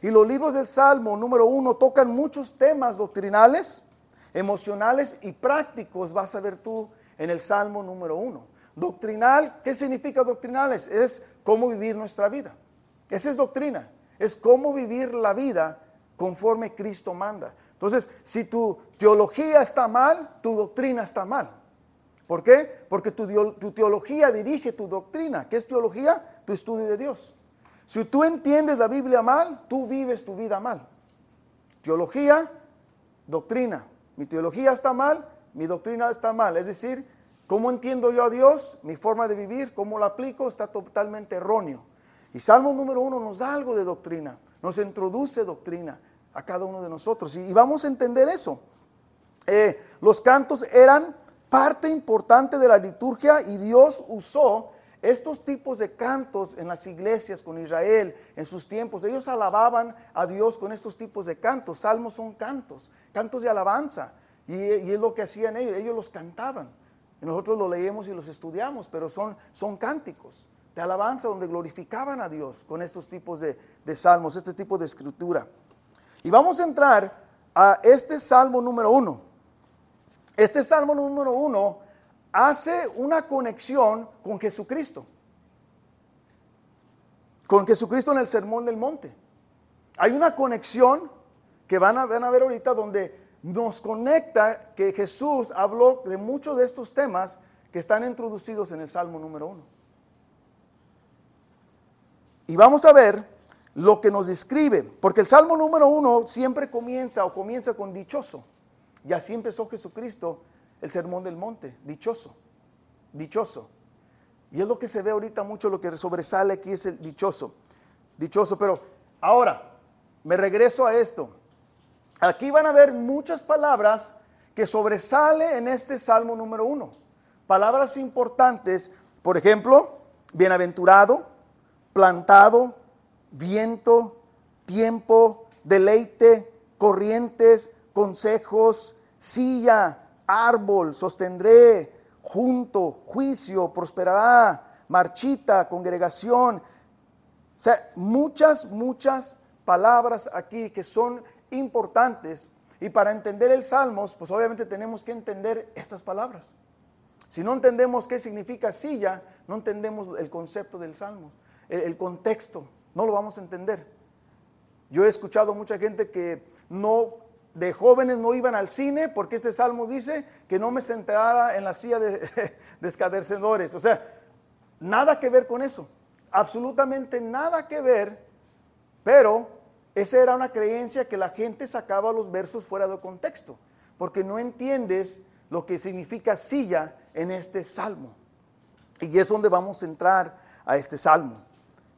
Y los libros del Salmo número uno tocan muchos temas doctrinales, emocionales y prácticos, vas a ver tú en el Salmo número uno. Doctrinal, ¿qué significa doctrinales? Es cómo vivir nuestra vida. Esa es doctrina, es cómo vivir la vida conforme Cristo manda. Entonces, si tu teología está mal, tu doctrina está mal. ¿Por qué? Porque tu, tu teología dirige tu doctrina. ¿Qué es teología? Tu estudio de Dios. Si tú entiendes la Biblia mal, tú vives tu vida mal. Teología, doctrina. Mi teología está mal, mi doctrina está mal. Es decir, cómo entiendo yo a Dios, mi forma de vivir, cómo la aplico, está totalmente erróneo. Y Salmo número uno nos da algo de doctrina, nos introduce doctrina a cada uno de nosotros. Y, vamos a entender eso. Eh, los cantos eran parte importante de la liturgia y Dios usó estos tipos de cantos en las iglesias con Israel en sus tiempos, ellos alababan a Dios con estos tipos de cantos. Salmos son cantos, cantos de alabanza. Y, es lo que hacían ellos, ellos los cantaban. Y nosotros los leemos y los estudiamos, pero son, son cánticos de alabanza donde glorificaban a Dios con estos tipos de, de salmos, este tipo de escritura. Y vamos a entrar a este salmo número uno. Este salmo número uno hace una conexión con Jesucristo. Con Jesucristo en el Sermón del Monte. Hay una conexión que van a, van a ver ahorita donde nos conecta que Jesús habló de muchos de estos temas que están introducidos en el Salmo número uno. Y vamos a ver lo que nos describe, porque el Salmo número uno siempre comienza o comienza con dichoso. Y así empezó Jesucristo el sermón del monte, dichoso, dichoso. Y es lo que se ve ahorita mucho, lo que sobresale aquí es el dichoso, dichoso. Pero ahora, me regreso a esto. Aquí van a ver muchas palabras que sobresale en este salmo número uno. Palabras importantes, por ejemplo, bienaventurado, plantado, viento, tiempo, deleite, corrientes, consejos, silla, árbol, sostendré, junto, juicio, prosperará, marchita, congregación. O sea, muchas, muchas palabras aquí que son importantes. Y para entender el Salmos, pues obviamente tenemos que entender estas palabras. Si no entendemos qué significa silla, no entendemos el concepto del Salmo, el, el contexto, no lo vamos a entender. Yo he escuchado mucha gente que no de jóvenes no iban al cine porque este salmo dice que no me sentara en la silla de, de. O sea, nada que ver con eso. Absolutamente nada que ver. Pero esa era una creencia que la gente sacaba los versos fuera de contexto. Porque no entiendes lo que significa silla en este salmo. Y es donde vamos a entrar a este salmo.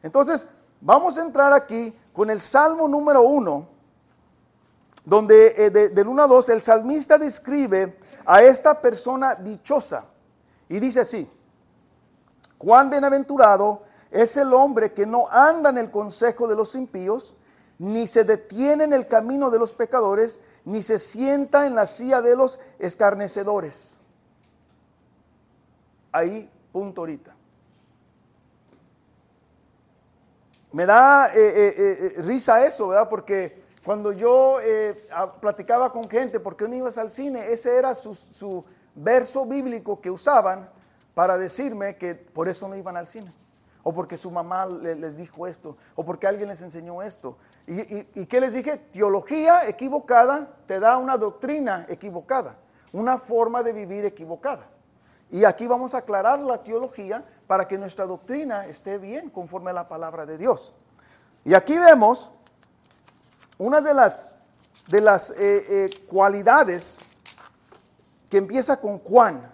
Entonces, vamos a entrar aquí con el salmo número uno donde eh, del 1 a 2 el salmista describe a esta persona dichosa y dice así, cuán bienaventurado es el hombre que no anda en el consejo de los impíos, ni se detiene en el camino de los pecadores, ni se sienta en la silla de los escarnecedores. Ahí, punto ahorita. Me da eh, eh, risa eso, ¿verdad? Porque cuando yo eh, platicaba con gente, ¿por qué no ibas al cine? Ese era su, verso bíblico que usaban para decirme que por eso no iban al cine. O porque su mamá les dijo esto, o porque alguien les enseñó esto. ¿Y, y qué les dije? Teología equivocada te da una doctrina equivocada, una forma de vivir equivocada. Y aquí vamos a aclarar la teología para que nuestra doctrina esté bien conforme a la palabra de Dios. Y aquí vemos una de las, de las eh, eh, cualidades que empieza con Juan.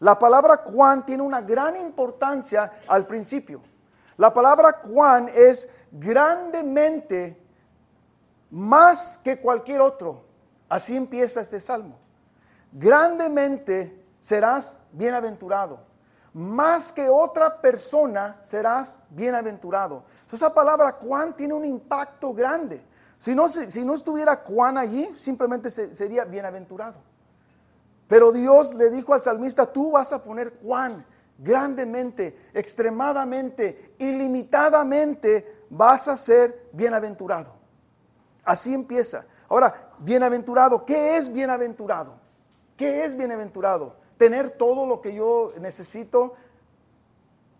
La palabra Juan tiene una gran importancia al principio. La palabra Juan es grandemente más que cualquier otro. Así empieza este salmo. Grandemente serás bienaventurado. Más que otra persona serás bienaventurado. Esa palabra Juan tiene un impacto grande. Si no, si, no estuviera Juan allí, simplemente sería bienaventurado. Pero Dios le dijo al salmista, tú vas a poner Juan grandemente, extremadamente, ilimitadamente, vas a ser bienaventurado. Así empieza. Ahora, bienaventurado, ¿qué es bienaventurado? ¿Qué es bienaventurado? Tener todo lo que yo necesito,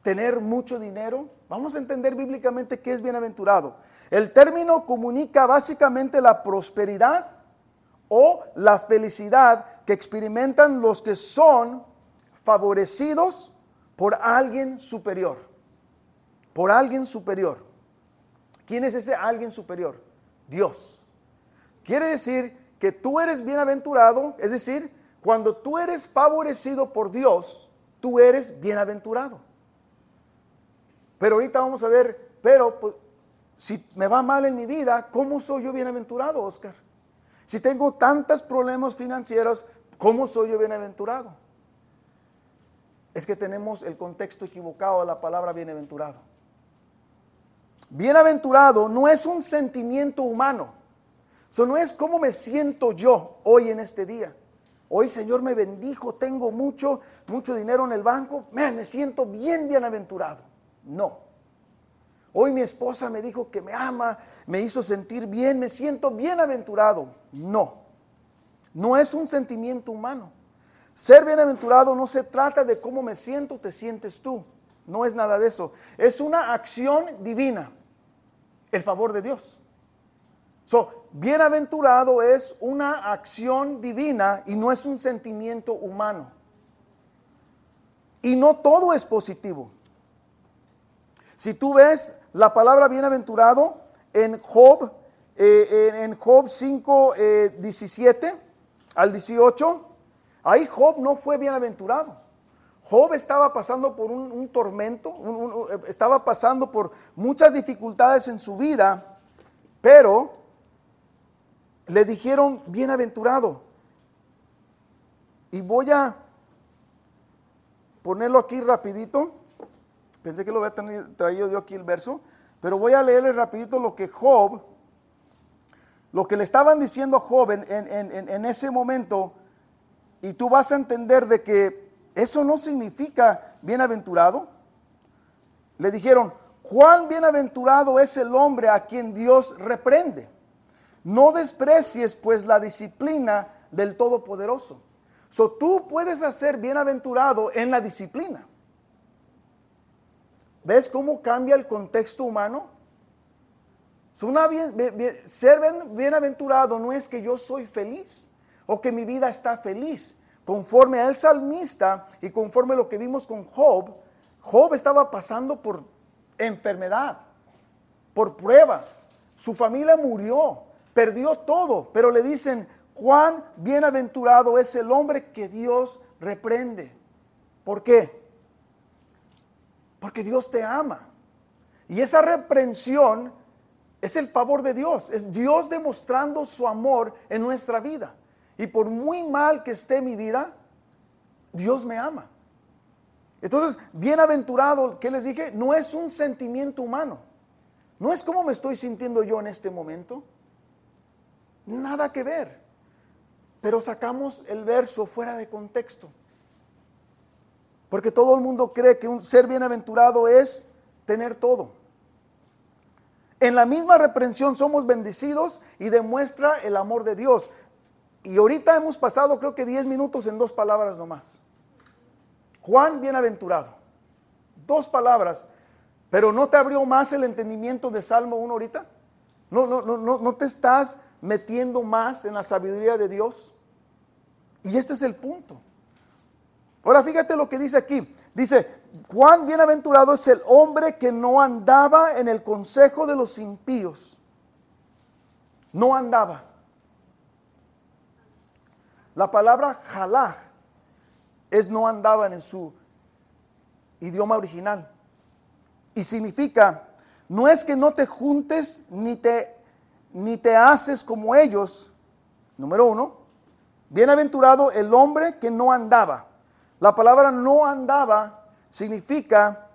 tener mucho dinero. Vamos a entender bíblicamente qué es bienaventurado. El término comunica básicamente la prosperidad o la felicidad que experimentan los que son favorecidos por alguien superior. Por alguien superior. ¿Quién es ese alguien superior? Dios. Quiere decir que tú eres bienaventurado, es decir, cuando tú eres favorecido por Dios, tú eres bienaventurado. Pero ahorita vamos a ver, pero pues, si me va mal en mi vida, ¿cómo soy yo bienaventurado, Oscar? Si tengo tantos problemas financieros, ¿cómo soy yo bienaventurado? Es que tenemos el contexto equivocado de la palabra bienaventurado. Bienaventurado no es un sentimiento humano. Eso no es cómo me siento yo hoy en este día. Hoy Señor me bendijo, tengo mucho, mucho dinero en el banco, me siento bien bienaventurado. No. Hoy mi esposa me dijo que me ama, me hizo sentir bien, me siento bienaventurado. No. No es un sentimiento humano. Ser bienaventurado no se trata de cómo me siento, te sientes tú. No es nada de eso. Es una acción divina. El favor de Dios. So, bienaventurado es una acción divina y no es un sentimiento humano. Y no todo es positivo. Si tú ves la palabra bienaventurado en Job, eh, en Job 5, 17 eh, al 18, ahí Job no fue bienaventurado. Job estaba pasando por un, tormento, estaba pasando por muchas dificultades en su vida, pero le dijeron bienaventurado. Y voy a ponerlo aquí rapidito. Pensé que lo había traído yo aquí el verso, pero voy a leerle rapidito lo que Job, lo que le estaban diciendo a Job en, en ese momento, y tú vas a entender de que eso no significa bienaventurado. Le dijeron, cuán bienaventurado es el hombre a quien Dios reprende. No desprecies pues la disciplina del Todopoderoso. So tú puedes hacer bienaventurado en la disciplina. ¿Ves cómo cambia el contexto humano? ser bienaventurado no es que yo soy feliz o que mi vida está feliz. Conforme al salmista y conforme a lo que vimos con Job, Job estaba pasando por enfermedad, por pruebas. Su familia murió, perdió todo, pero le dicen, cuán bienaventurado es el hombre que Dios reprende. ¿Por qué? Porque Dios te ama. Y esa reprensión es el favor de Dios, es Dios demostrando su amor en nuestra vida. Y por muy mal que esté mi vida, Dios me ama. Entonces, bienaventurado, ¿qué les dije? No es un sentimiento humano. No es como me estoy sintiendo yo en este momento. Nada que ver. Pero sacamos el verso fuera de contexto. Porque todo el mundo cree que un ser bienaventurado es tener todo. En la misma reprensión somos bendecidos y demuestra el amor de Dios. Y ahorita hemos pasado creo que 10 minutos en dos palabras nomás. Juan bienaventurado. Dos palabras. Pero ¿no te abrió más el entendimiento de Salmo 1 ahorita? ¿No, no, no, no te estás metiendo más en la sabiduría de Dios? Y este es el punto. Ahora fíjate lo que dice aquí. Dice, cuán bienaventurado es el hombre que no andaba en el consejo de los impíos. No andaba. La palabra jalaj es no andaban en su idioma original. Y significa, no es que no te juntes ni te, ni te haces como ellos. Número uno, bienaventurado el hombre que no andaba. La palabra no andaba significa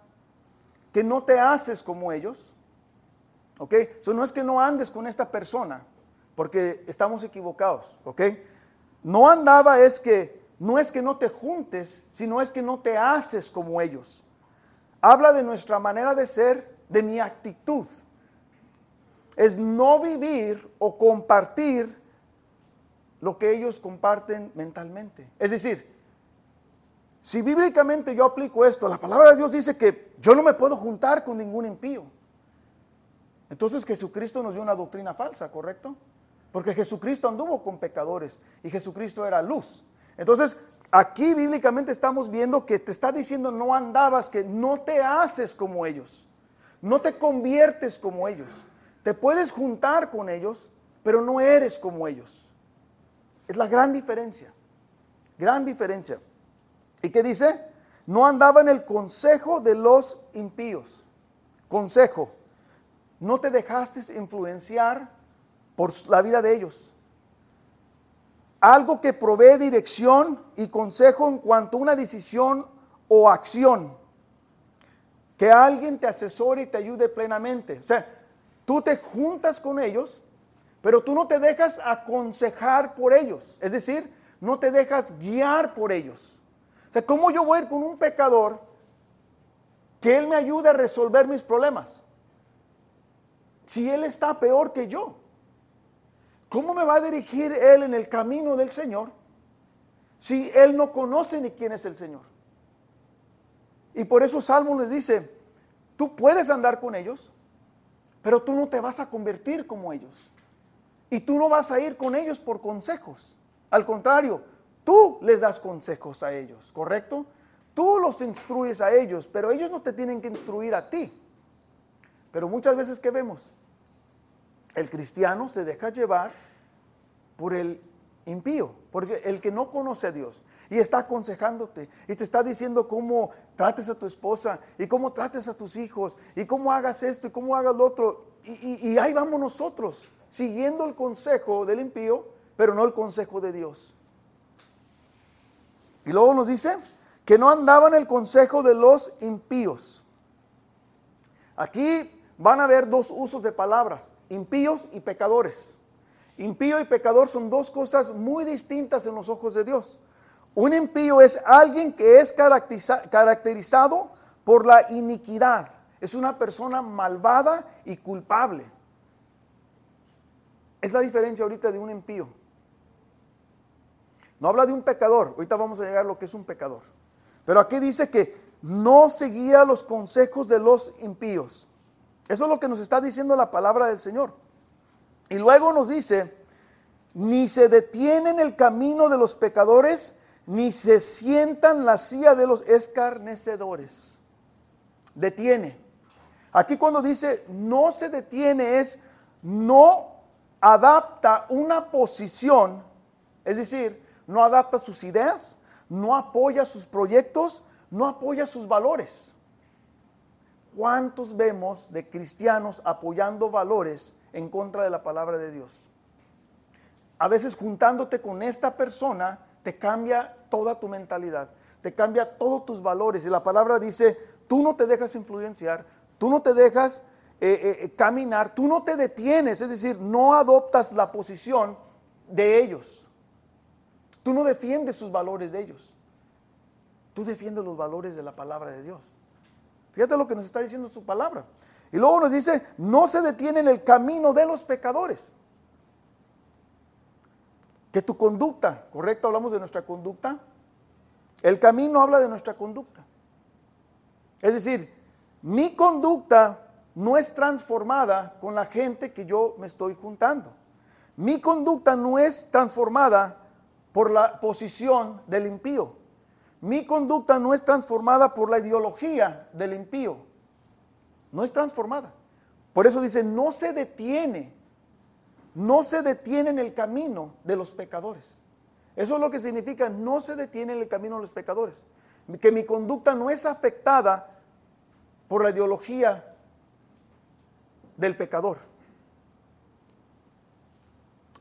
que no te haces como ellos. ¿Ok? Eso no es que no andes con esta persona, porque estamos equivocados. ¿Ok? No andaba es que no es que no te juntes, sino es que no te haces como ellos. Habla de nuestra manera de ser, de mi actitud. Es no vivir o compartir lo que ellos comparten mentalmente. Es decir, si bíblicamente yo aplico esto, la palabra de Dios dice que yo no me puedo juntar con ningún impío. Entonces Jesucristo nos dio una doctrina falsa, ¿correcto? Porque Jesucristo anduvo con pecadores y Jesucristo era luz. Entonces, aquí bíblicamente estamos viendo que te está diciendo no andabas, que no te haces como ellos, no te conviertes como ellos. Te puedes juntar con ellos, pero no eres como ellos. Es la gran diferencia, gran diferencia. ¿Y qué dice? No andaba en el consejo de los impíos. Consejo. No te dejaste influenciar por la vida de ellos. Algo que provee dirección y consejo en cuanto a una decisión o acción. Que alguien te asesore y te ayude plenamente. O sea, tú te juntas con ellos, pero tú no te dejas aconsejar por ellos. Es decir, no te dejas guiar por ellos. O sea, ¿cómo yo voy a ir con un pecador que él me ayude a resolver mis problemas? Si él está peor que yo. ¿Cómo me va a dirigir él en el camino del Señor si él no conoce ni quién es el Señor? Y por eso Salmo les dice, tú puedes andar con ellos, pero tú no te vas a convertir como ellos. Y tú no vas a ir con ellos por consejos. Al contrario, tú les das consejos a ellos, ¿correcto? Tú los instruyes a ellos, pero ellos no te tienen que instruir a ti. Pero muchas veces que vemos, el cristiano se deja llevar por el impío, porque el que no conoce a Dios y está aconsejándote y te está diciendo cómo trates a tu esposa y cómo trates a tus hijos y cómo hagas esto y cómo hagas lo otro. Y, y ahí vamos nosotros, siguiendo el consejo del impío, pero no el consejo de Dios. Y luego nos dice que no andaban el consejo de los impíos. Aquí van a haber dos usos de palabras, impíos y pecadores. Impío y pecador son dos cosas muy distintas en los ojos de Dios. Un impío es alguien que es caracterizado por la iniquidad. Es una persona malvada y culpable. Es la diferencia ahorita de un impío. No habla de un pecador. Ahorita vamos a llegar a lo que es un pecador. Pero aquí dice que no seguía los consejos de los impíos. Eso es lo que nos está diciendo la palabra del Señor. Y luego nos dice, ni se detiene en el camino de los pecadores, ni se sientan la silla de los escarnecedores. Detiene. Aquí cuando dice no se detiene es no adapta una posición, es decir, no adapta sus ideas, no apoya sus proyectos, no apoya sus valores. ¿Cuántos vemos de cristianos apoyando valores en contra de la palabra de Dios? A veces juntándote con esta persona te cambia toda tu mentalidad, te cambia todos tus valores. Y la palabra dice, tú no te dejas influenciar, tú no te dejas eh, eh, eh, caminar, tú no te detienes, es decir, no adoptas la posición de ellos. Tú no defiendes sus valores de ellos. Tú defiendes los valores de la palabra de Dios. Fíjate lo que nos está diciendo su palabra. Y luego nos dice, no se detiene en el camino de los pecadores. Que tu conducta, correcto, hablamos de nuestra conducta. El camino habla de nuestra conducta. Es decir, mi conducta no es transformada con la gente que yo me estoy juntando. Mi conducta no es transformada por la posición del impío. Mi conducta no es transformada por la ideología del impío. No es transformada. Por eso dice, no se detiene, no se detiene en el camino de los pecadores. Eso es lo que significa, no se detiene en el camino de los pecadores. Que mi conducta no es afectada por la ideología del pecador.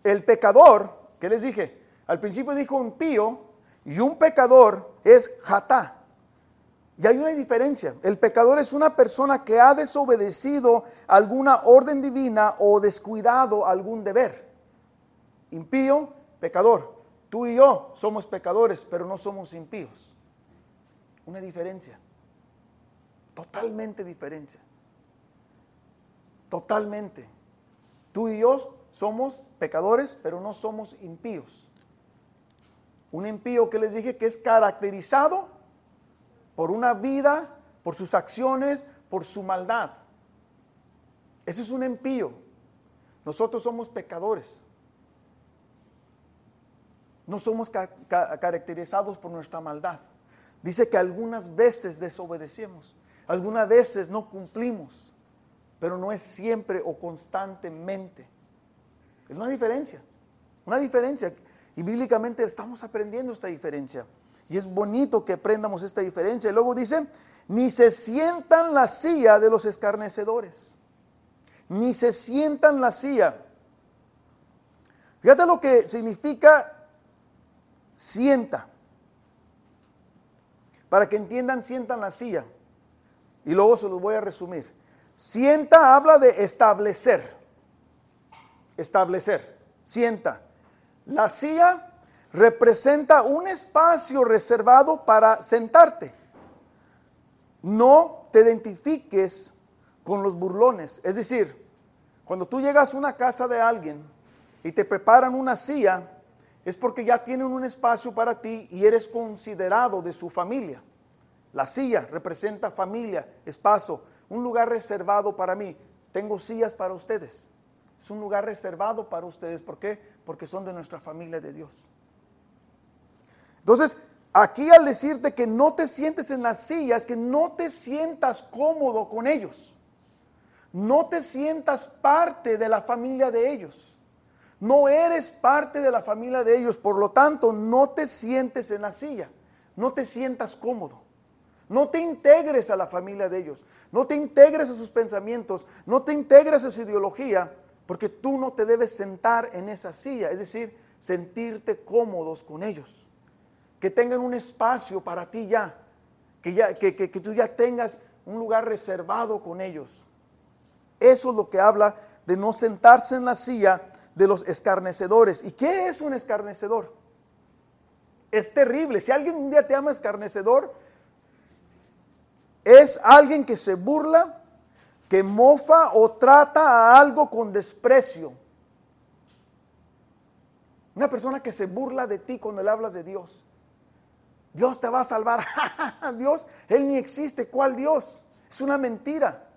El pecador, ¿qué les dije? Al principio dijo impío, y un pecador es jatá. Y hay una diferencia. El pecador es una persona que ha desobedecido alguna orden divina o descuidado algún deber. Impío, pecador. Tú y yo somos pecadores, pero no somos impíos. Una diferencia. Totalmente diferencia. Totalmente. Tú y yo somos pecadores, pero no somos impíos. Un impío que les dije que es caracterizado por una vida, por sus acciones, por su maldad. Ese es un impío. Nosotros somos pecadores. No somos caracterizados por nuestra maldad. Dice que algunas veces desobedecemos, algunas veces no cumplimos, pero no es siempre o constantemente. Es una diferencia, una diferencia. Y bíblicamente estamos aprendiendo esta diferencia. Y es bonito que aprendamos esta diferencia. Y luego dice, ni se sientan la silla de los escarnecedores. Ni se sientan la silla. Fíjate lo que significa sienta. Para que entiendan, sientan la silla. Y luego se los voy a resumir. Sienta habla de establecer. Establecer. Sienta. La silla representa un espacio reservado para sentarte. No te identifiques con los burlones. Es decir, cuando tú llegas a una casa de alguien y te preparan una silla, es porque ya tienen un espacio para ti y eres considerado de su familia. La silla representa familia, espacio, un lugar reservado para mí. Tengo sillas para ustedes. Es un lugar reservado para ustedes. ¿Por qué? Porque son de nuestra familia de Dios. Entonces, aquí al decirte que no te sientes en las sillas, que no te sientas cómodo con ellos. No te sientas parte de la familia de ellos. No eres parte de la familia de ellos, por lo tanto no te sientes en la silla, no te sientas cómodo. No te integres a la familia de ellos, no te integres a sus pensamientos, no te integres a su ideología, porque tú no te debes sentar en esa silla, es decir, sentirte cómodos con ellos. Que tengan un espacio para ti ya, que, ya, que, que tú ya tengas un lugar reservado con ellos. Eso es lo que habla de no sentarse en la silla de los escarnecedores. ¿Y qué es un escarnecedor? Es terrible. Si alguien un día te llama escarnecedor, es alguien que se burla, que mofa o trata a algo con desprecio. Una persona que se burla de ti cuando le hablas de Dios. Dios te va a salvar. Dios, Él ni existe. ¿Cuál Dios? Es una mentira.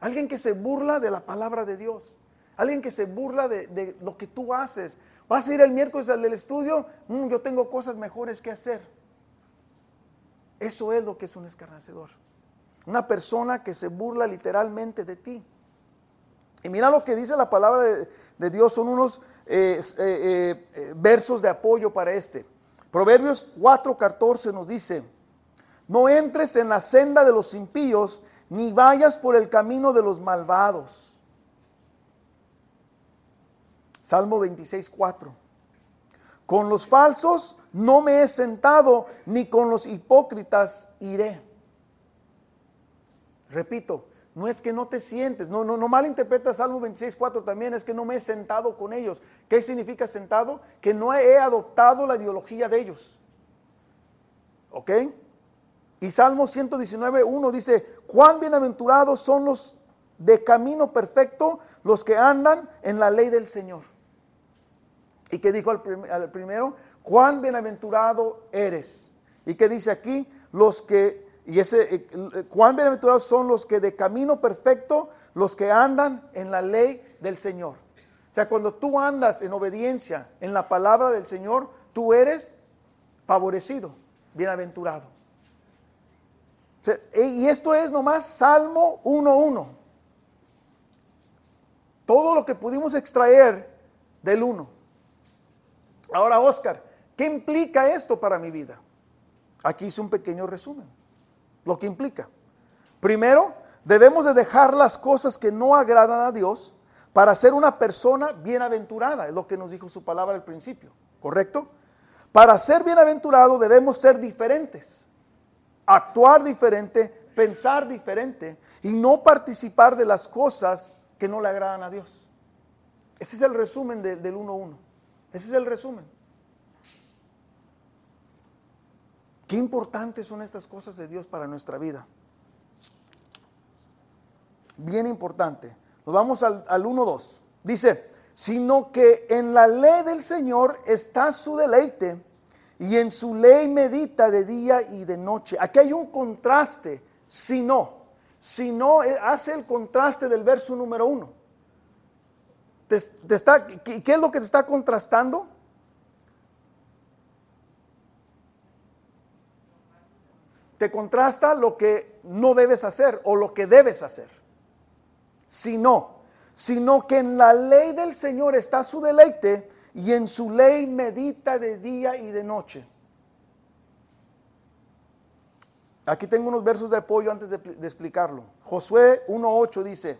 Alguien que se burla de la palabra de Dios. Alguien que se burla de, lo que tú haces. Vas a ir el miércoles al estudio, mm, yo tengo cosas mejores que hacer. Eso es lo que es un escarnecedor. Una persona que se burla literalmente de ti. Y mira lo que dice la palabra de, Dios, son unos eh, eh, eh, versos de apoyo para este. Proverbios 4:14 nos dice, no entres en la senda de los impíos, ni vayas por el camino de los malvados Salmo 26, 4. Con los falsos no me he sentado, ni con los hipócritas iré. Repito, no es que no te sientes, no, no, no malinterpretas Salmo 26, 4 también, es que no me he sentado con ellos. ¿Qué significa sentado? Que no he adoptado la ideología de ellos. ¿Ok? Y Salmo 119, 1 dice, cuán bienaventurados son los de camino perfecto, los que andan en la ley del Señor. ¿Y qué dijo al, primero? Cuán bienaventurado eres. ¿Y qué dice aquí? Los que, y ese, eh, eh, cuán bienaventurados son los que de camino perfecto, los que andan en la ley del Señor. O sea, cuando tú andas en obediencia en la palabra del Señor, tú eres favorecido, bienaventurado. y esto es nomás Salmo 1.1. Todo lo que pudimos extraer del 1. Ahora, Oscar, ¿qué implica esto para mi vida? Aquí hice un pequeño resumen. Lo que implica. Primero, debemos de dejar las cosas que no agradan a Dios para ser una persona bienaventurada, es lo que nos dijo su palabra al principio, ¿correcto? Para ser bienaventurado debemos ser diferentes, actuar diferente, pensar diferente y no participar de las cosas que no le agradan a Dios. Ese es el resumen del 1.1. Ese es el resumen. Qué importantes son estas cosas de Dios para nuestra vida. Bien importante. Nos vamos al, al 1.2. Dice, sino que en la ley del Señor está su deleite y en su ley medita de día y de noche. Aquí hay un contraste, si no, si no eh, hace el contraste del verso número uno. Te, está, ¿Qué es lo que te está contrastando? Te contrasta lo que no debes hacer o lo que debes hacer. Si no, sino que en la ley del Señor está su deleite y en su ley medita de día y de noche. Aquí tengo unos versos de apoyo antes de, explicarlo. Josué 1.8 dice,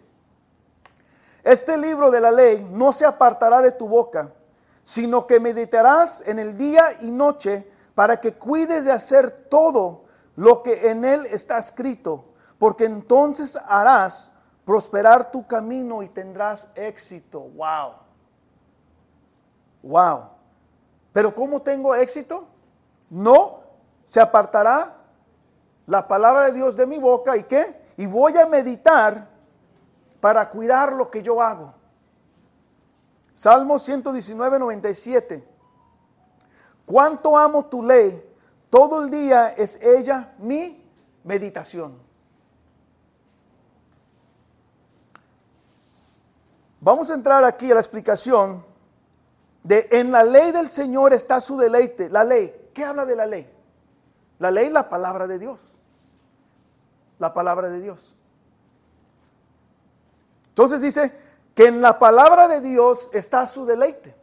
este libro de la ley no se apartará de tu boca, sino que meditarás en el día y noche para que cuides de hacer todo lo que en él está escrito, porque entonces harás prosperar tu camino y tendrás éxito. Wow. Wow. Pero ¿cómo tengo éxito? No se apartará la palabra de Dios de mi boca y qué? Y voy a meditar para cuidar lo que yo hago. Salmo 119, 97. Cuánto amo tu ley, todo el día es ella mi meditación. Vamos a entrar aquí a la explicación de en la ley del Señor está su deleite. La ley, ¿qué habla de la ley? La ley es la palabra de Dios. La palabra de Dios. Entonces dice que en la palabra de Dios está su deleite.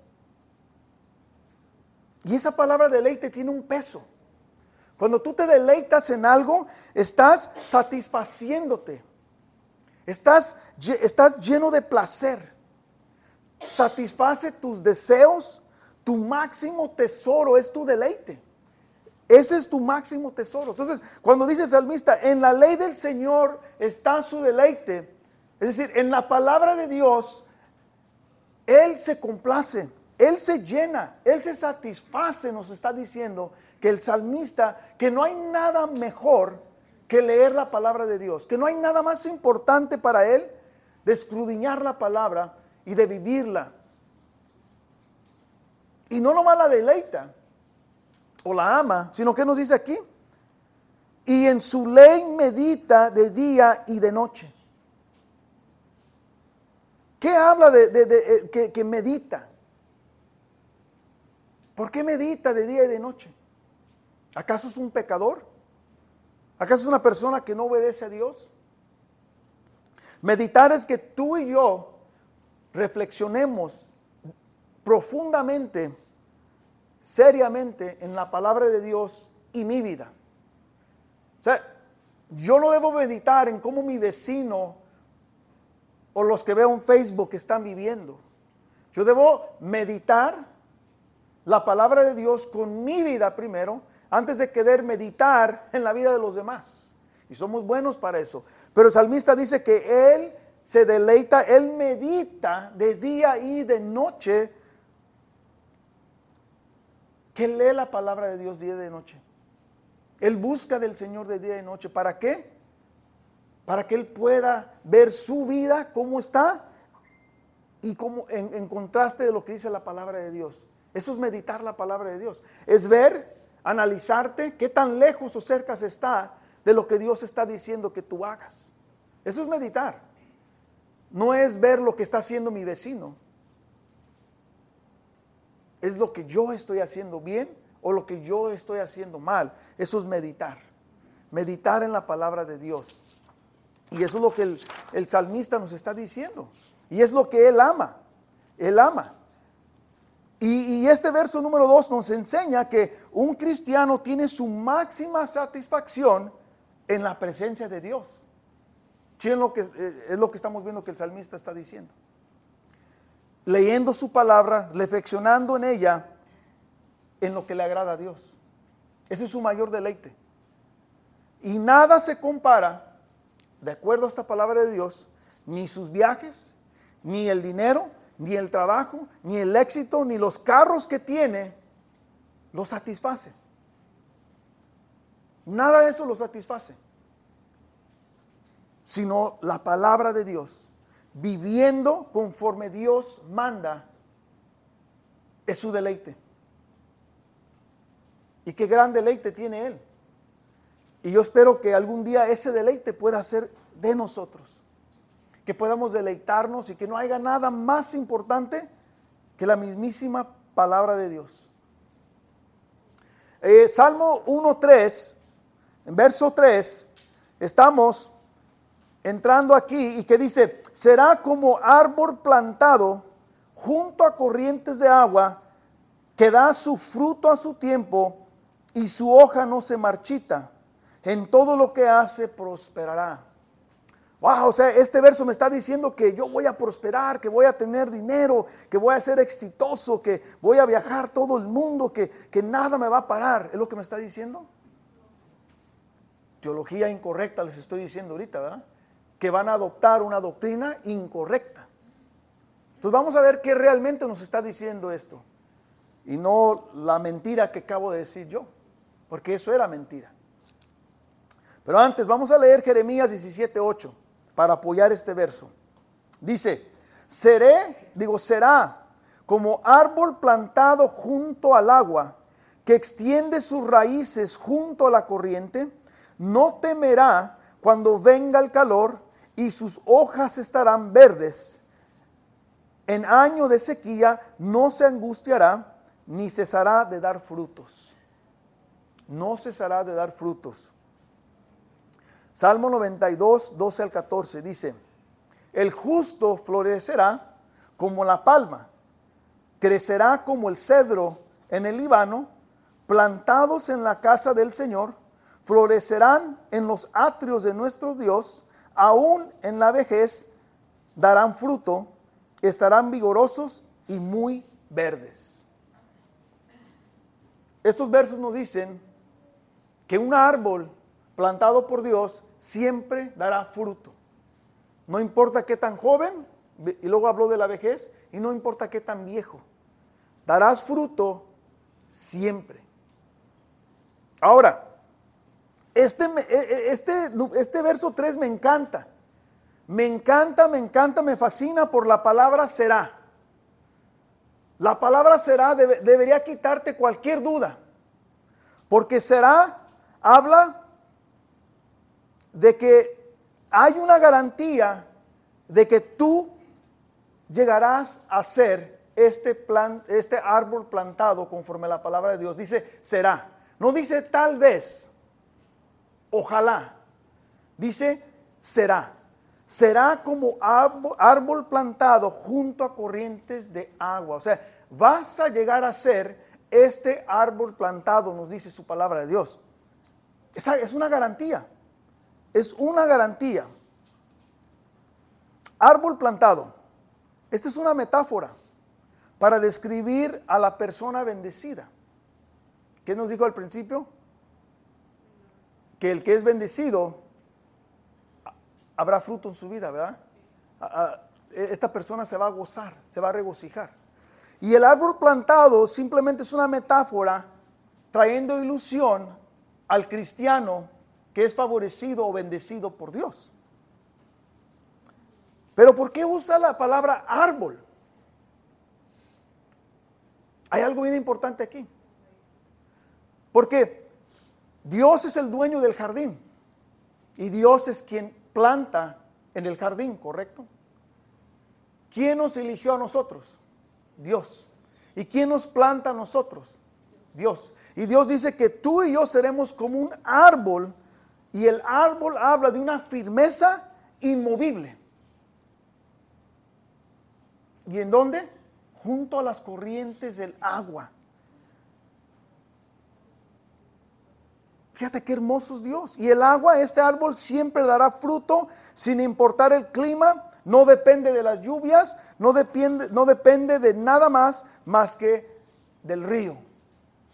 Y esa palabra deleite tiene un peso. Cuando tú te deleitas en algo, estás satisfaciéndote. Estás, estás lleno de placer. Satisface tus deseos. Tu máximo tesoro es tu deleite. Ese es tu máximo tesoro. Entonces, cuando dice el salmista, en la ley del Señor está su deleite, es decir, en la palabra de Dios, Él se complace, Él se llena, Él se satisface, nos está diciendo que el salmista, que no hay nada mejor que leer la palabra de Dios, que no hay nada más importante para Él de escrudiñar la palabra y de vivirla. Y no nomás la deleita, o la ama, sino que nos dice aquí, y en su ley medita de día y de noche. ¿Qué habla de, eh, que medita? ¿Por qué medita de día y de noche? ¿Acaso es un pecador? ¿Acaso es una persona que no obedece a Dios? Meditar es que tú y yo reflexionemos profundamente seriamente en la palabra de Dios y mi vida. O sea, yo no debo meditar en cómo mi vecino o los que veo en Facebook están viviendo. Yo debo meditar la palabra de Dios con mi vida primero, antes de querer meditar en la vida de los demás. Y somos buenos para eso. Pero el salmista dice que él se deleita, él medita de día y de noche que lee la palabra de Dios día y de noche. Él busca del Señor de día y de noche. ¿Para qué? Para que Él pueda ver su vida, cómo está, y cómo, en, en contraste de lo que dice la palabra de Dios. Eso es meditar la palabra de Dios. Es ver, analizarte, qué tan lejos o cerca está de lo que Dios está diciendo que tú hagas. Eso es meditar. No es ver lo que está haciendo mi vecino es lo que yo estoy haciendo bien o lo que yo estoy haciendo mal. Eso es meditar. Meditar en la palabra de Dios. Y eso es lo que el, salmista nos está diciendo. Y es lo que él ama. Él ama. Y, este verso número 2 nos enseña que un cristiano tiene su máxima satisfacción en la presencia de Dios. Sí, es lo que, eh, es lo que estamos viendo que el salmista está diciendo leyendo su palabra, reflexionando en ella, en lo que le agrada a Dios. Ese es su mayor deleite. Y nada se compara, de acuerdo a esta palabra de Dios, ni sus viajes, ni el dinero, ni el trabajo, ni el éxito, ni los carros que tiene, lo satisface. Nada de eso lo satisface, sino la palabra de Dios, viviendo conforme Dios manda, es su deleite. Y qué gran deleite tiene Él. Y yo espero que algún día ese deleite pueda ser de nosotros. Que podamos deleitarnos y que no haya nada más importante que la mismísima palabra de Dios. Eh, Salmo 1.3, en verso 3, estamos entrando aquí y que dice, será como árbol plantado junto a corrientes de agua que da su fruto a su tiempo y su hoja no se marchita. En todo lo que hace prosperará. Wow, o sea, este verso me está diciendo que yo voy a prosperar, que voy a tener dinero, que voy a ser exitoso, que voy a viajar todo el mundo, que, que nada me va a parar. ¿Es lo que me está diciendo? Teología incorrecta les estoy diciendo ahorita, ¿verdad? Que van a adoptar una doctrina incorrecta. Entonces vamos a ver qué realmente nos está diciendo esto. Y no la mentira que acabo de decir yo, porque eso era mentira. Pero antes vamos a leer Jeremías 17:8 para apoyar este verso. Dice, seré, digo, será como árbol plantado junto al agua, que extiende sus raíces junto a la corriente, no temerá cuando venga el calor y sus hojas estarán verdes. En año de sequía no se angustiará ni cesará de dar frutos. No cesará de dar frutos. Salmo 92, 12 al 14 dice, el justo florecerá como la palma, crecerá como el cedro en el Líbano, plantados en la casa del Señor, florecerán en los atrios de nuestro Dios, aún en la vejez darán fruto, estarán vigorosos y muy verdes. Estos versos nos dicen que un árbol plantado por Dios, siempre dará fruto. No importa qué tan joven, y luego habló de la vejez, y no importa qué tan viejo, darás fruto siempre. Ahora, este, e, e, este, este verso 3 me encanta. Me encanta, me encanta, me fascina por la palabra será. La palabra será debería quitarte cualquier duda. Porque será habla de que hay una garantía de que tú llegarás a ser este, plan, este árbol plantado conforme a la palabra de Dios. Dice será. No dice tal vez, ojalá. Dice será. Será como árbol plantado junto a corrientes de agua. O sea, vas a llegar a ser este árbol plantado, nos dice su palabra de Dios. Esa es una garantía es una garantía. Árbol plantado. Esta es una metáfora para describir a la persona bendecida. ¿Qué nos dijo al principio? Que el que es bendecido habrá fruto en su vida, ¿verdad? Esta persona se va a gozar, se va a regocijar. Y el árbol plantado simplemente es una metáfora trayendo ilusión al cristiano que es favorecido o bendecido por Dios. Pero ¿por qué usa la palabra árbol? Hay algo bien importante aquí. Porque Dios es el dueño del jardín y Dios es quien planta en el jardín, ¿correcto? ¿Quién nos eligió a nosotros? Dios. ¿Y quién nos planta a nosotros? Dios. Y Dios dice que tú y yo seremos como un árbol y el árbol habla de una firmeza inmovible. ¿Y en dónde? Junto a las corrientes del agua. Fíjate qué hermoso es Dios. Y el agua, este árbol siempre dará fruto sin importar el clima. No depende de las lluvias, no depende, no depende de nada más más que del río,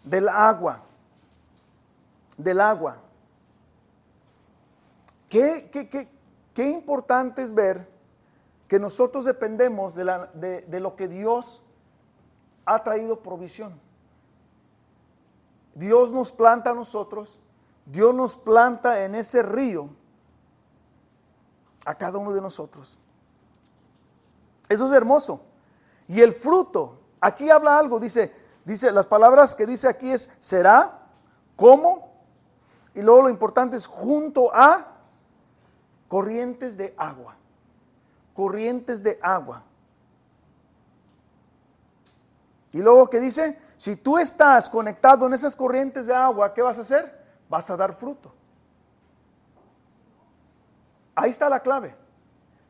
del agua, del agua. Qué, qué, importante es ver que nosotros dependemos de, la, de, lo que Dios ha traído provisión. Dios nos planta a nosotros, Dios nos planta en ese río a cada uno de nosotros. Eso es hermoso. Y el fruto, aquí habla algo, dice, dice, las palabras que dice aquí es será, cómo, y luego lo importante es junto a corrientes de agua. Corrientes de agua. Y luego que dice, si tú estás conectado en esas corrientes de agua, ¿qué vas a hacer? Vas a dar fruto. Ahí está la clave.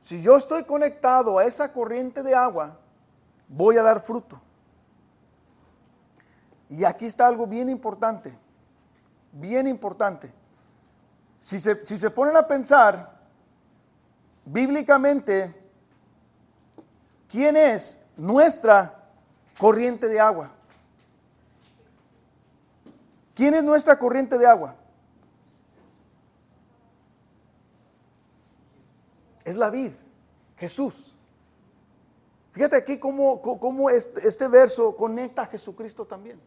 Si yo estoy conectado a esa corriente de agua, voy a dar fruto. Y aquí está algo bien importante, bien importante. Si se, si se ponen a pensar, bíblicamente, ¿quién es nuestra corriente de agua? ¿Quién es nuestra corriente de agua? es la vid, Jesús. Fíjate aquí cómo, cómo este, este, verso conecta a Jesucristo también.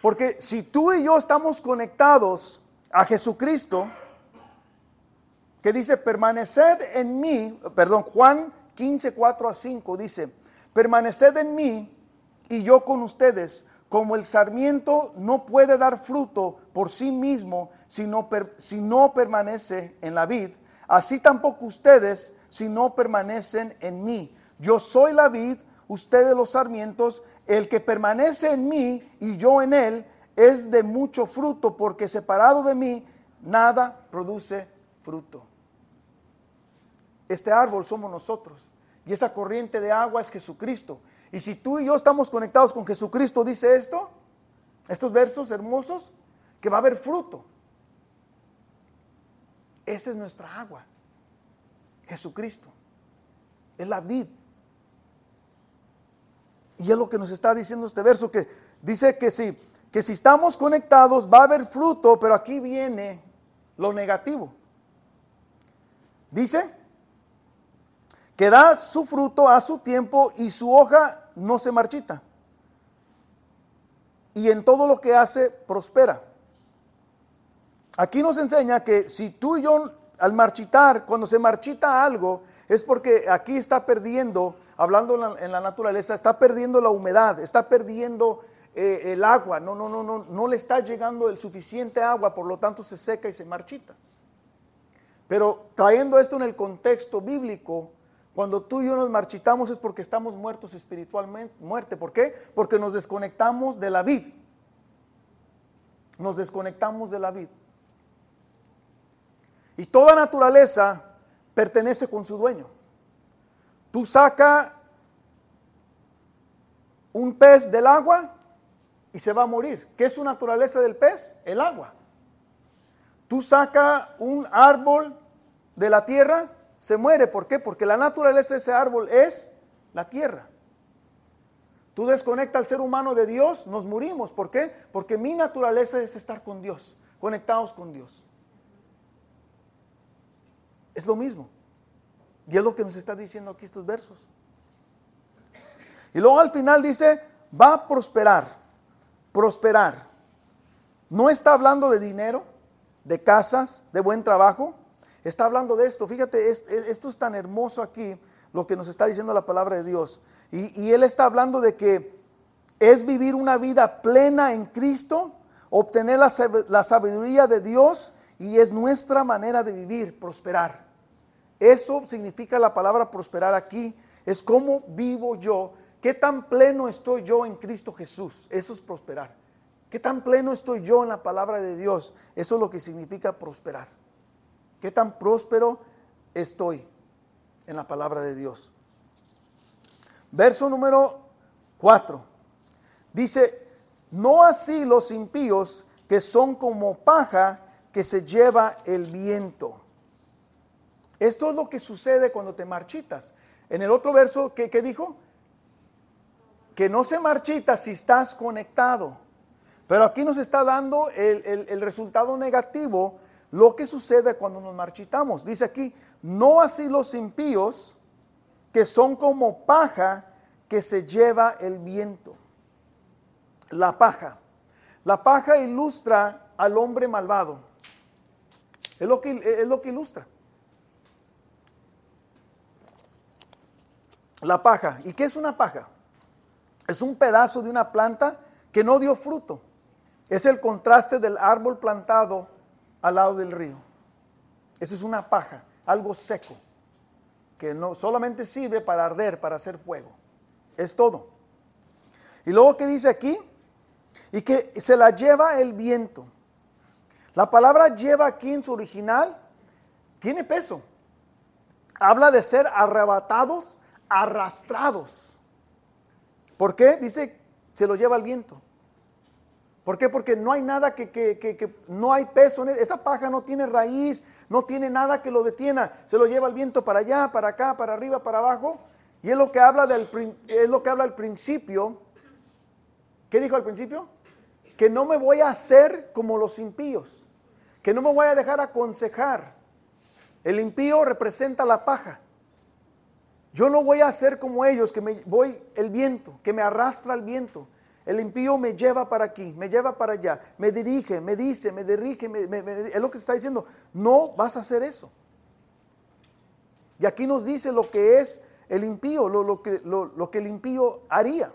Porque si tú y yo estamos conectados a Jesucristo, que dice, permaneced en mí, perdón, Juan 15, 4 a 5 dice, permaneced en mí y yo con ustedes, como el sarmiento no puede dar fruto por sí mismo si no, si no permanece en la vid, Así tampoco ustedes si no permanecen en mí. Yo soy la vid, ustedes los sarmientos. El que permanece en mí y yo en él es de mucho fruto, porque separado de mí nada produce fruto. Este árbol somos nosotros y esa corriente de agua es Jesucristo. Y si tú y yo estamos conectados con Jesucristo, dice esto, estos versos hermosos, que va a haber fruto. Esa es nuestra agua. Jesucristo. Es la vid. Y es lo que nos está diciendo este verso, que dice que si, que si estamos conectados va a haber fruto, pero aquí viene lo negativo. Dice que da su fruto a su tiempo y su hoja no se marchita. Y en todo lo que hace prospera. Aquí nos enseña que si tú y yo al marchitar, cuando se marchita algo, es porque aquí está perdiendo, hablando en la, naturaleza, está perdiendo la humedad, está perdiendo eh, el agua, no, no, no, no, no le está llegando el suficiente agua, por lo tanto se seca y se marchita. Pero trayendo esto en el contexto bíblico, cuando tú y yo nos marchitamos es porque estamos muertos espiritualmente. Muerte, ¿por qué? Porque nos desconectamos de la vid. Nos desconectamos de la vid. Y toda naturaleza pertenece con su dueño. Tú saca un pez del agua y se va a morir. ¿Qué es su naturaleza del pez? El agua. Tú saca un árbol de la tierra, se muere. ¿Por qué? Porque la naturaleza de ese árbol es la tierra. Tú desconectas al ser humano de Dios, nos morimos. ¿Por qué? Porque mi naturaleza es estar con Dios, conectados con Dios. Es lo mismo. Y es lo que nos está diciendo aquí estos versos. Y luego al final dice, va a prosperar, prosperar. No está hablando de dinero, de casas, de buen trabajo. Está hablando de esto. Fíjate, esto es tan hermoso aquí, lo que nos está diciendo la palabra de Dios. Y, Él está hablando de que es vivir una vida plena en Cristo, obtener la sabiduría de Dios y es nuestra manera de vivir, prosperar. Eso significa la palabra prosperar aquí. Es cómo vivo yo, qué tan pleno estoy yo en Cristo Jesús. Eso es prosperar. ¿Qué tan pleno estoy yo en la palabra de Dios? Eso es lo que significa prosperar. ¿Qué tan próspero estoy en la palabra de Dios? Verso número 4. Dice, no así los impíos que son como paja que se lleva el viento. Esto es lo que sucede cuando te marchitas. En el otro verso, ¿qué, dijo? Que no se marchita si estás conectado. Pero aquí nos está dando el, el resultado negativo, lo que sucede cuando nos marchitamos. Dice aquí, no así los impíos, que son como paja que se lleva el viento. La paja. La paja ilustra al hombre malvado. Es lo que, es lo que ilustra. La paja. ¿Y qué es una paja? Es un pedazo de una planta que no dio fruto. Es el contraste del árbol plantado al lado del río. Eso es una paja, algo seco, que no solamente sirve para arder, para hacer fuego. Es todo. Y luego que dice aquí, y que se la lleva el viento. La palabra lleva aquí en su original tiene peso. Habla de ser arrebatados, arrastrados. ¿Por qué? Dice, se lo lleva el viento. ¿Por qué? Porque no hay nada que, que, no hay peso. Esa paja no tiene raíz, no tiene nada que lo detiena. Se lo lleva el viento para allá, para acá, para arriba, para abajo. Y es lo que habla del es lo que habla al principio. ¿Qué dijo al principio? que no me voy a hacer como los impíos, que no me voy a dejar aconsejar. El impío representa la paja. Yo no voy a ser como ellos, que me voy el viento, que me arrastra el viento. El impío me lleva para aquí, me lleva para allá, me dirige, me dice, me dirige, es lo que está diciendo. No vas a hacer eso. Y aquí nos dice lo que es el impío, lo, que, lo que el impío haría.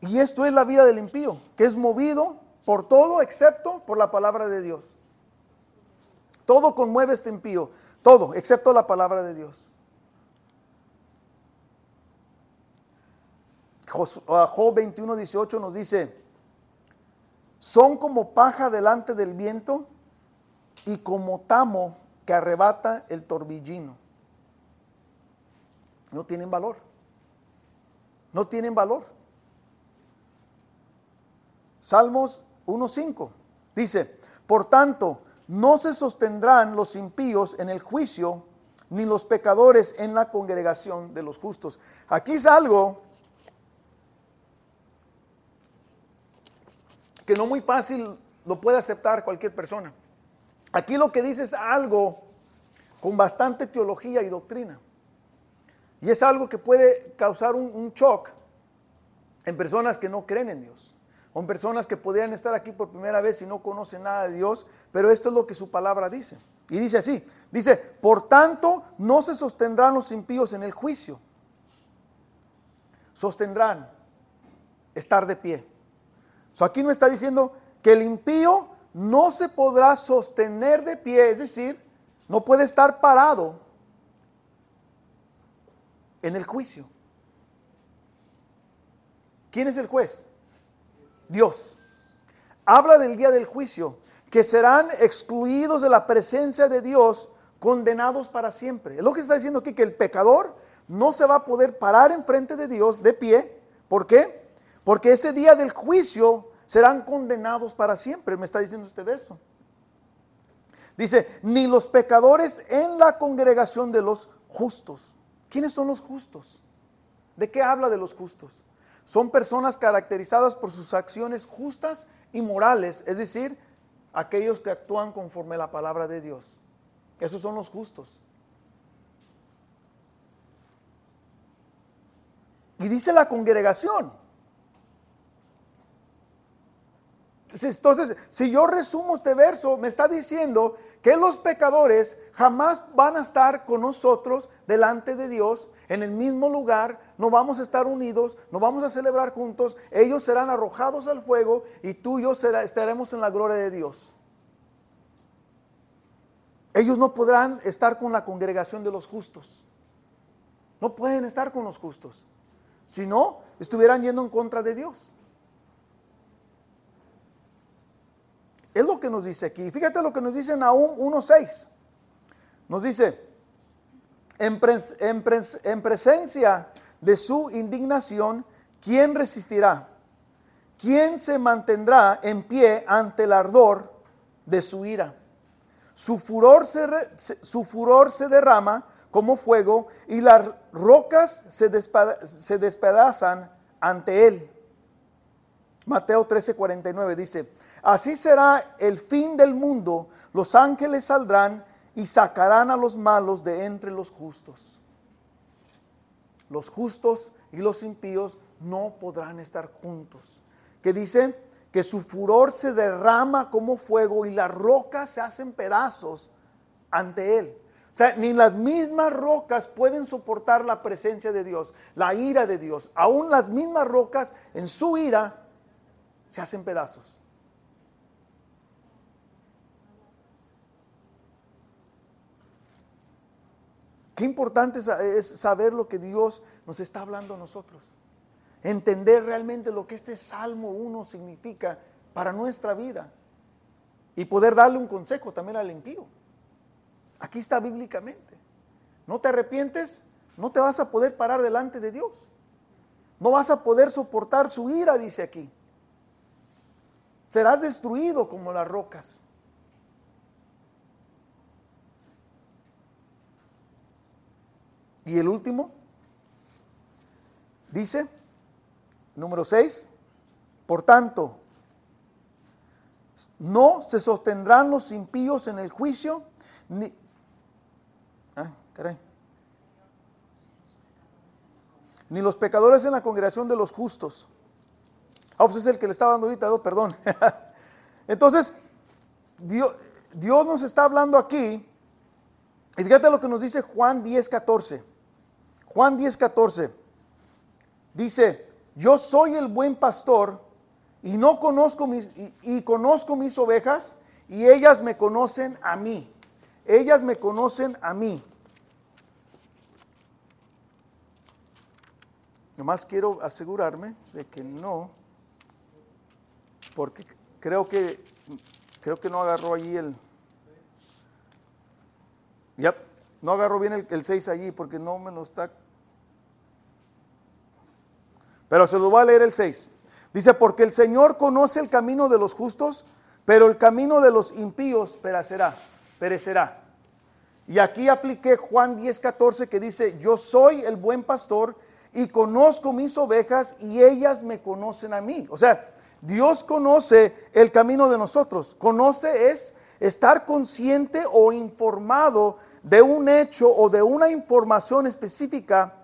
Y esto es la vida del impío, que es movido por todo excepto por la palabra de Dios. Todo conmueve este impío, todo excepto la palabra de Dios. Job 21, 18 nos dice, son como paja delante del viento y como tamo que arrebata el torbellino. No tienen valor. No tienen valor. Salmos 1.5 dice, por tanto, no se sostendrán los impíos en el juicio, ni los pecadores en la congregación de los justos. Aquí es algo que no muy fácil lo puede aceptar cualquier persona. Aquí lo que dice es algo con bastante teología y doctrina. Y es algo que puede causar un, un shock en personas que no creen en Dios. Son personas que podrían estar aquí por primera vez y no conocen nada de Dios, pero esto es lo que su palabra dice. Y dice así, dice, por tanto no se sostendrán los impíos en el juicio. Sostendrán estar de pie. Aquí no está diciendo que el impío no se podrá sostener de pie, es decir, no puede estar parado en el juicio. ¿Quién es el juez? Dios. Habla del día del juicio, que serán excluidos de la presencia de Dios, condenados para siempre. Es lo que está diciendo aquí, que el pecador no se va a poder parar enfrente de Dios de pie. ¿Por qué? Porque ese día del juicio serán condenados para siempre. ¿Me está diciendo usted eso? Dice, ni los pecadores en la congregación de los justos. ¿Quiénes son los justos? ¿De qué habla de los justos? Son personas caracterizadas por sus acciones justas y morales, es decir, aquellos que actúan conforme a la palabra de Dios. Esos son los justos. Y dice la congregación, Entonces, si yo resumo este verso, me está diciendo que los pecadores jamás van a estar con nosotros delante de Dios en el mismo lugar, no vamos a estar unidos, no vamos a celebrar juntos, ellos serán arrojados al fuego y tú y yo estaremos en la gloria de Dios. Ellos no podrán estar con la congregación de los justos. No pueden estar con los justos. Si no, estuvieran yendo en contra de Dios. Es lo que nos dice aquí. Fíjate lo que nos dice Nahum 1.6. Nos dice, en, en presencia de su indignación, ¿quién resistirá? ¿Quién se mantendrá en pie ante el ardor de su ira? Su furor se, su furor se derrama como fuego y las rocas se, se despedazan ante él. Mateo 13:49 dice, Así será el fin del mundo. Los ángeles saldrán y sacarán a los malos de entre los justos. Los justos y los impíos no podrán estar juntos. Que dice que su furor se derrama como fuego y las rocas se hacen pedazos ante él. O sea, ni las mismas rocas pueden soportar la presencia de Dios, la ira de Dios. Aún las mismas rocas en su ira se hacen pedazos. Qué importante es saber lo que Dios nos está hablando a nosotros. Entender realmente lo que este Salmo 1 significa para nuestra vida. Y poder darle un consejo también al impío. Aquí está bíblicamente. No te arrepientes, no te vas a poder parar delante de Dios. No vas a poder soportar su ira, dice aquí. Serás destruido como las rocas. Y el último dice, número 6, por tanto, no se sostendrán los impíos en el juicio, ni... Ah, ni los pecadores en la congregación de los justos. Ah, pues es el que le estaba dando ahorita, oh, perdón. Entonces, Dios, Dios nos está hablando aquí, y fíjate lo que nos dice Juan 10, 14. Juan 10, 14. Dice, yo soy el buen pastor y no conozco mis, y, conozco mis ovejas y ellas me conocen a mí. Ellas me conocen a mí. Nomás quiero asegurarme de que no, porque creo que creo que no agarró allí el. Ya, no agarró bien el, el 6 allí porque no me lo está pero se lo va a leer el 6. Dice, porque el Señor conoce el camino de los justos, pero el camino de los impíos perecerá. perecerá. Y aquí apliqué Juan 10, 14 que dice, yo soy el buen pastor y conozco mis ovejas y ellas me conocen a mí. O sea, Dios conoce el camino de nosotros. Conoce es estar consciente o informado de un hecho o de una información específica.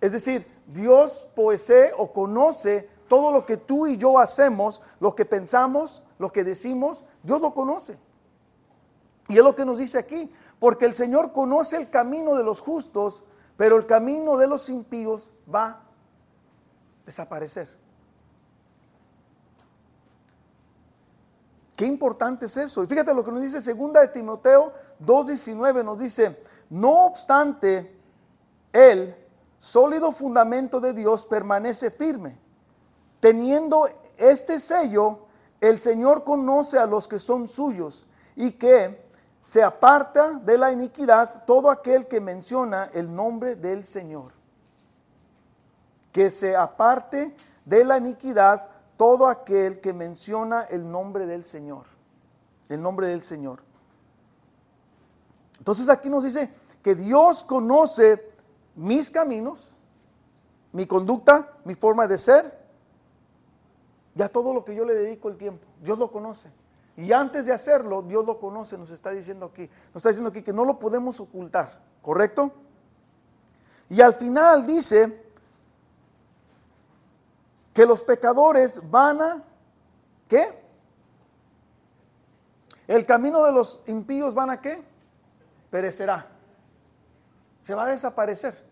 Es decir, Dios posee o conoce todo lo que tú y yo hacemos, lo que pensamos, lo que decimos, Dios lo conoce. Y es lo que nos dice aquí, porque el Señor conoce el camino de los justos, pero el camino de los impíos va a desaparecer. Qué importante es eso. Y fíjate lo que nos dice segunda de Timoteo 2:19 nos dice, "No obstante, él sólido fundamento de Dios permanece firme. Teniendo este sello, el Señor conoce a los que son suyos y que se aparta de la iniquidad todo aquel que menciona el nombre del Señor. Que se aparte de la iniquidad todo aquel que menciona el nombre del Señor. El nombre del Señor. Entonces aquí nos dice que Dios conoce mis caminos, mi conducta, mi forma de ser, ya todo lo que yo le dedico el tiempo, Dios lo conoce. Y antes de hacerlo, Dios lo conoce, nos está diciendo aquí. Nos está diciendo aquí que no lo podemos ocultar, ¿correcto? Y al final dice que los pecadores van a, ¿qué? El camino de los impíos van a qué? Perecerá. Se va a desaparecer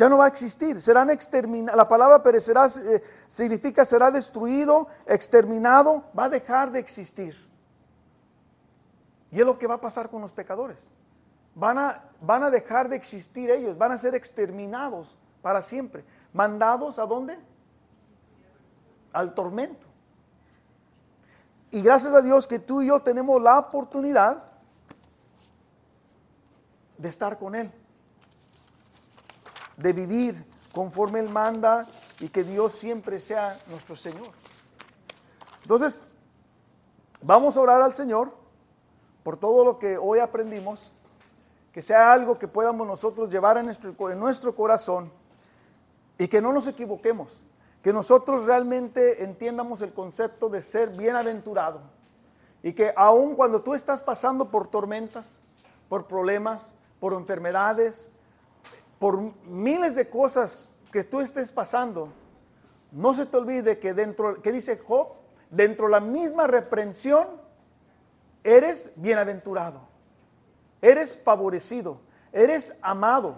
ya no va a existir, serán exterminados. La palabra perecerá eh, significa será destruido, exterminado, va a dejar de existir. Y es lo que va a pasar con los pecadores. Van a, van a dejar de existir ellos, van a ser exterminados para siempre. ¿Mandados a dónde? Al tormento. Y gracias a Dios que tú y yo tenemos la oportunidad de estar con Él de vivir conforme Él manda y que Dios siempre sea nuestro Señor. Entonces, vamos a orar al Señor por todo lo que hoy aprendimos, que sea algo que podamos nosotros llevar en nuestro, en nuestro corazón y que no nos equivoquemos, que nosotros realmente entiendamos el concepto de ser bienaventurado y que aun cuando tú estás pasando por tormentas, por problemas, por enfermedades, por miles de cosas que tú estés pasando, No se te olvide que dentro, ¿qué dice Job? Dentro de la misma reprensión, eres bienaventurado, eres favorecido, eres amado,